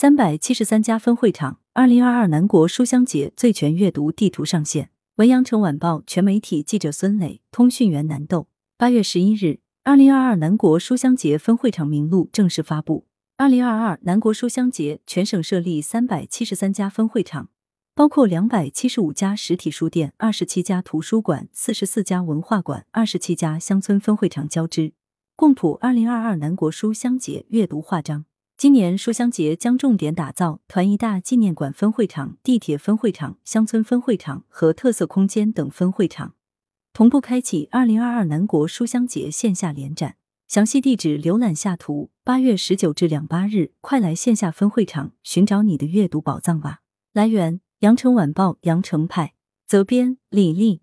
三百七十三家分会场，二零二二南国书香节最全阅读地图上线。文阳城晚报全媒体记者孙磊，通讯员南豆。八月十一日，二零二二南国书香节分会场名录正式发布。二零二二南国书香节全省设立三百七十三家分会场，包括两百七十五家实体书店、二十七家图书馆、四十四家文化馆、二十七家乡村分会场交织，共谱二零二二南国书香节阅读画章。今年书香节将重点打造团一大纪念馆分会场、地铁分会场、乡村分会场和特色空间等分会场，同步开启二零二二南国书香节线下联展。详细地址浏览下图。八月十九至两八日，快来线下分会场寻找你的阅读宝藏吧！来源：羊城晚报羊城派，责编：李丽。